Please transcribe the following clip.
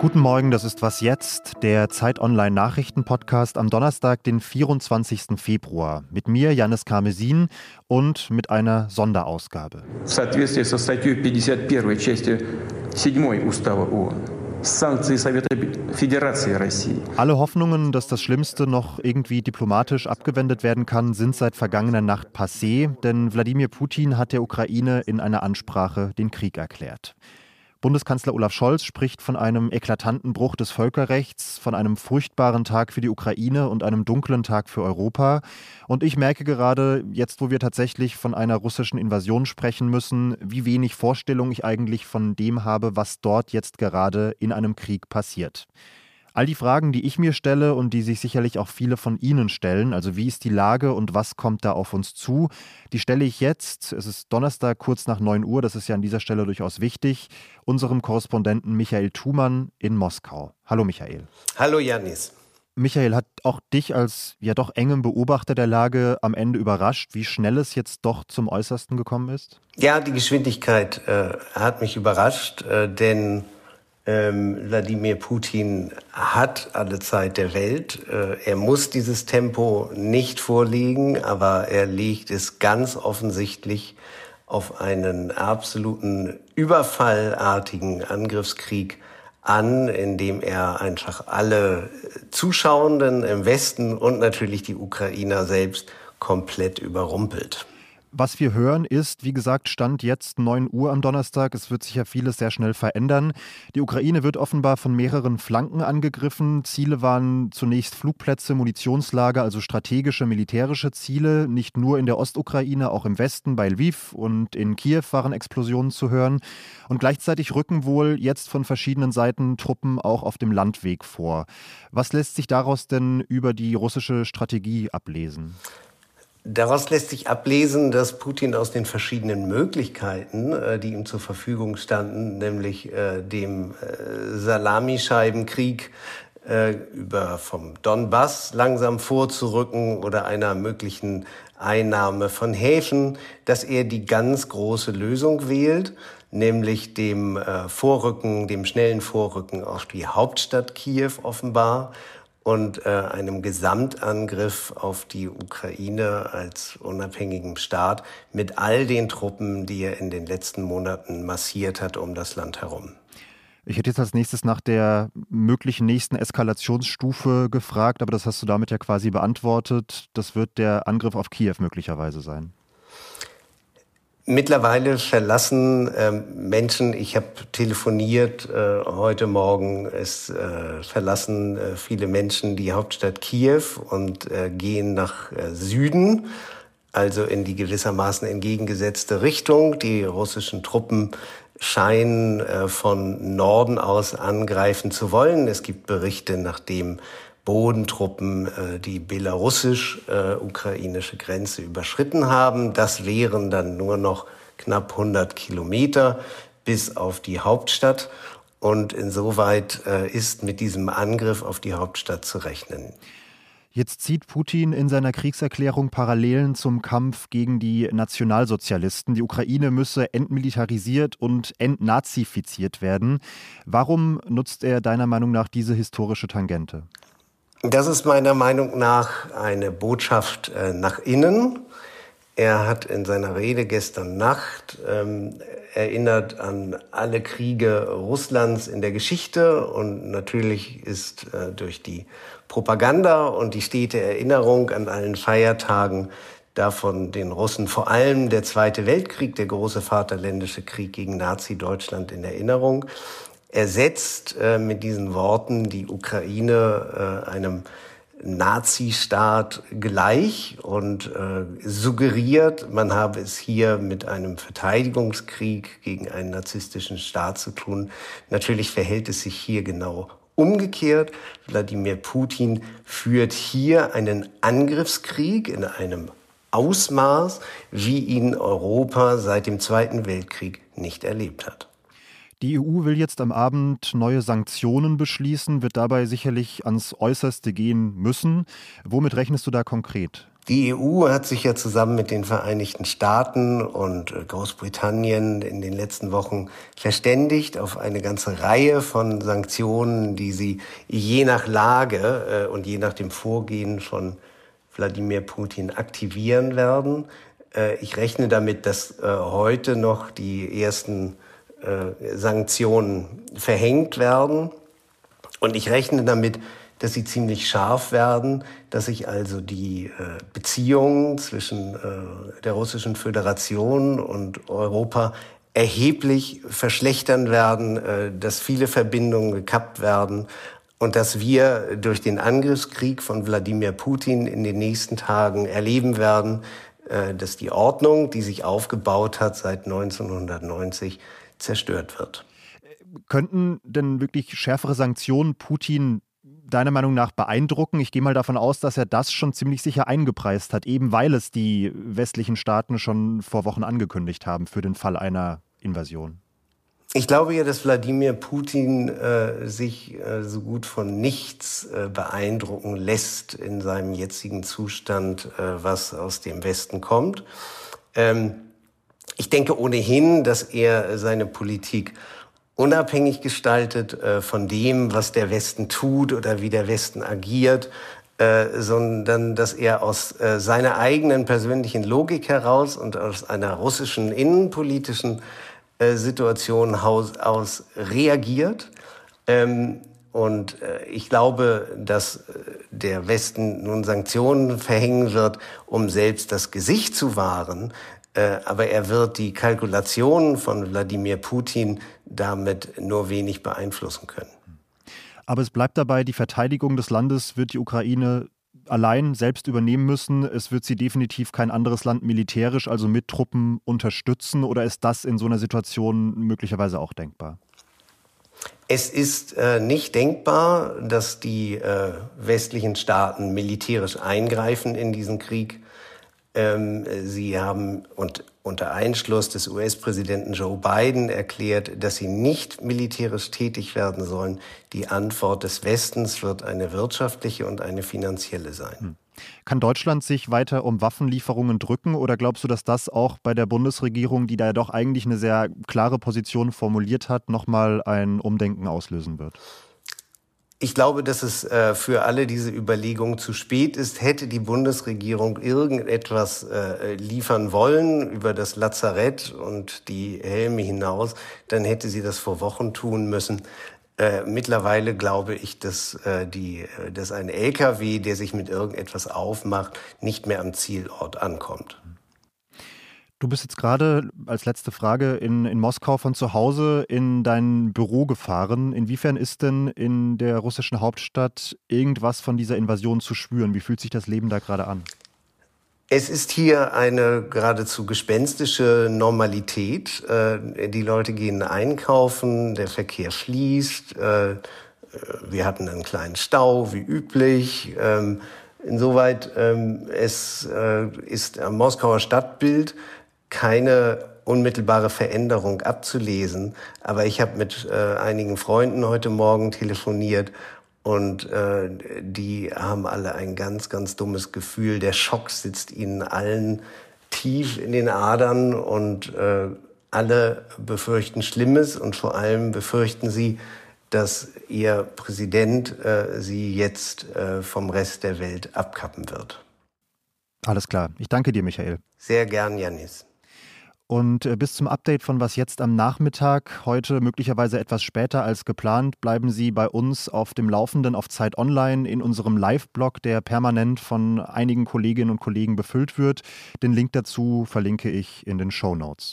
Guten Morgen, das ist Was Jetzt, der Zeit Online Nachrichten-Podcast am Donnerstag, den 24. Februar. Mit mir, Janis Karmesin, und mit einer Sonderausgabe. В соответствии со статьей 51 части 7 Устава ООН. Alle Hoffnungen, dass das Schlimmste noch irgendwie diplomatisch abgewendet werden kann, sind seit vergangener Nacht passé, denn Wladimir Putin hat der Ukraine in einer Ansprache den Krieg erklärt. Bundeskanzler Olaf Scholz spricht von einem eklatanten Bruch des Völkerrechts, von einem furchtbaren Tag für die Ukraine und einem dunklen Tag für Europa. Und ich merke gerade, jetzt wo wir tatsächlich von einer russischen Invasion sprechen müssen, wie wenig Vorstellung ich eigentlich von dem habe, was dort jetzt gerade in einem Krieg passiert. All die Fragen, die ich mir stelle und die sich sicherlich auch viele von Ihnen stellen, also wie ist die Lage und was kommt da auf uns zu, die stelle ich jetzt, es ist Donnerstag kurz nach 9 Uhr, das ist ja an dieser Stelle durchaus wichtig, unserem Korrespondenten Michael Thumann in Moskau. Hallo Michael. Hallo Janis. Michael, hat auch dich als ja doch engem Beobachter der Lage am Ende überrascht, wie schnell es jetzt doch zum Äußersten gekommen ist? Ja, die Geschwindigkeit äh, hat mich überrascht, äh, denn ähm, Wladimir Putin hat alle Zeit der Welt. Äh, er muss dieses Tempo nicht vorlegen, aber er legt es ganz offensichtlich auf einen absoluten überfallartigen Angriffskrieg an, indem er einfach alle Zuschauenden im Westen und natürlich die Ukrainer selbst komplett überrumpelt. Was wir hören ist, wie gesagt, Stand jetzt 9 Uhr am Donnerstag. Es wird sich ja vieles sehr schnell verändern. Die Ukraine wird offenbar von mehreren Flanken angegriffen. Ziele waren zunächst Flugplätze, Munitionslager, also strategische militärische Ziele. Nicht nur in der Ostukraine, auch im Westen bei Lviv und in Kiew waren Explosionen zu hören. Und gleichzeitig rücken wohl jetzt von verschiedenen Seiten Truppen auch auf dem Landweg vor. Was lässt sich daraus denn über die russische Strategie ablesen? Daraus lässt sich ablesen, dass Putin aus den verschiedenen Möglichkeiten, äh, die ihm zur Verfügung standen, nämlich äh, dem äh, Salamischeibenkrieg über vom Donbass langsam vorzurücken oder einer möglichen Einnahme von Häfen, dass er die ganz große Lösung wählt, nämlich dem Vorrücken, dem schnellen Vorrücken auf die Hauptstadt Kiew offenbar und äh, einem Gesamtangriff auf die Ukraine als unabhängigen Staat mit all den Truppen, die er in den letzten Monaten massiert hat um das Land herum. Ich hätte jetzt als nächstes nach der möglichen nächsten Eskalationsstufe gefragt, aber das hast du damit ja quasi beantwortet. Das wird der Angriff auf Kiew möglicherweise sein. Mittlerweile verlassen ähm, Menschen, ich habe telefoniert äh, heute Morgen, es äh, verlassen äh, viele Menschen die Hauptstadt Kiew und äh, gehen nach äh, Süden, also in die gewissermaßen entgegengesetzte Richtung. Die russischen Truppen scheinen äh, von Norden aus angreifen zu wollen. Es gibt Berichte, nachdem Bodentruppen äh, die belarussisch-ukrainische Grenze überschritten haben. Das wären dann nur noch knapp 100 Kilometer bis auf die Hauptstadt. Und insoweit äh, ist mit diesem Angriff auf die Hauptstadt zu rechnen. Jetzt zieht Putin in seiner Kriegserklärung Parallelen zum Kampf gegen die Nationalsozialisten. Die Ukraine müsse entmilitarisiert und entnazifiziert werden. Warum nutzt er deiner Meinung nach diese historische Tangente? Das ist meiner Meinung nach eine Botschaft äh, nach innen. Er hat in seiner Rede gestern Nacht ähm, erinnert an alle Kriege Russlands in der Geschichte und natürlich ist äh, durch die Propaganda und die stete Erinnerung an allen Feiertagen davon den Russen vor allem der Zweite Weltkrieg, der große Vaterländische Krieg gegen Nazi-Deutschland in Erinnerung ersetzt äh, mit diesen Worten die Ukraine äh, einem Nazi-Staat gleich und äh, suggeriert, man habe es hier mit einem Verteidigungskrieg gegen einen narzisstischen Staat zu tun. Natürlich verhält es sich hier genau umgekehrt. Wladimir Putin führt hier einen Angriffskrieg in einem Ausmaß, wie ihn Europa seit dem Zweiten Weltkrieg nicht erlebt hat. Die EU will jetzt am Abend neue Sanktionen beschließen, wird dabei sicherlich ans Äußerste gehen müssen. Womit rechnest du da konkret? Die EU hat sich ja zusammen mit den Vereinigten Staaten und äh, Großbritannien in den letzten Wochen verständigt auf eine ganze Reihe von Sanktionen, die sie je nach Lage äh, und je nach dem Vorgehen von Wladimir Putin aktivieren werden. Äh, ich rechne damit, dass heute noch die ersten Sanktionen verhängt werden. Und ich rechne damit, dass sie ziemlich scharf werden, dass sich also die äh, Beziehungen zwischen äh, der Russischen Föderation und Europa erheblich verschlechtern werden, äh, dass viele Verbindungen gekappt werden und dass wir durch den Angriffskrieg von Wladimir Putin in den nächsten Tagen erleben werden, äh, dass die Ordnung, die sich aufgebaut hat seit 1990, zerstört wird. Könnten denn wirklich schärfere Sanktionen Putin deiner Meinung nach beeindrucken? Ich gehe mal davon aus, dass er das schon ziemlich sicher eingepreist hat, eben weil es die westlichen Staaten schon vor Wochen angekündigt haben für den Fall einer Invasion. Ich glaube ja, dass Wladimir Putin äh, sich äh, so gut von nichts äh, beeindrucken lässt in seinem jetzigen Zustand, äh, was aus dem Westen kommt. Ähm, ich denke ohnehin, dass er seine Politik unabhängig gestaltet äh, von dem, was der Westen tut oder wie der Westen agiert, äh, sondern dass er aus äh, seiner eigenen persönlichen Logik heraus und aus einer russischen innenpolitischen Situation aus, reagiert. Ähm, und ich glaube, dass der Westen nun Sanktionen verhängen wird, um selbst das Gesicht zu wahren. Äh, aber er wird die Kalkulationen von Wladimir Putin damit nur wenig beeinflussen können. Aber es bleibt dabei, die Verteidigung des Landes wird die Ukraine allein selbst übernehmen müssen. Es wird sie definitiv kein anderes Land militärisch, also mit Truppen unterstützen. Oder ist das in so einer Situation möglicherweise auch denkbar? Es ist äh, nicht denkbar, dass die äh, westlichen Staaten militärisch eingreifen in diesen Krieg. Ähm, sie haben und unter Einschluss des US-Präsidenten Joe Biden erklärt, dass sie nicht militärisch tätig werden sollen. Die Antwort des Westens wird eine wirtschaftliche und eine finanzielle sein. Hm. Kann Deutschland sich weiter um Waffenlieferungen drücken oder glaubst du, dass das auch bei der Bundesregierung, die da ja doch eigentlich eine sehr klare Position formuliert hat, nochmal ein Umdenken auslösen wird? Ich glaube, dass es äh, für alle diese Überlegungen zu spät ist. Hätte die Bundesregierung irgendetwas äh, liefern wollen über das Lazarett und die Helme hinaus, dann hätte sie das vor Wochen tun müssen. Äh, mittlerweile glaube ich, dass, die, dass ein LKW, der sich mit irgendetwas aufmacht, nicht mehr am Zielort ankommt. Du bist jetzt gerade als letzte Frage in, in Moskau von zu Hause in dein Büro gefahren. Inwiefern ist denn in der russischen Hauptstadt irgendwas von dieser Invasion zu spüren? Wie fühlt sich das Leben da gerade an? Es ist hier eine geradezu gespenstische Normalität. Äh, die Leute gehen einkaufen, der Verkehr fließt. Äh, wir hatten einen kleinen Stau wie üblich. Ähm, insoweit ähm, es äh, ist am Moskauer Stadtbild keine unmittelbare Veränderung abzulesen. Aber ich habe mit äh, einigen Freunden heute Morgen telefoniert und äh, die haben alle ein ganz, ganz dummes Gefühl. Der Schock sitzt ihnen allen tief in den Adern und äh, alle befürchten Schlimmes und vor allem befürchten sie, dass ihr Präsident äh, sie jetzt äh, vom Rest der Welt abkappen wird. Alles klar. Ich danke dir, Michael. Sehr gern, Janis. Und äh, bis zum Update von Was jetzt am Nachmittag, heute möglicherweise etwas später als geplant, bleiben Sie bei uns auf dem Laufenden auf Zeit Online in unserem Live-Blog, der permanent von einigen Kolleginnen und Kollegen befüllt wird. Den Link dazu verlinke ich in den Show Notes.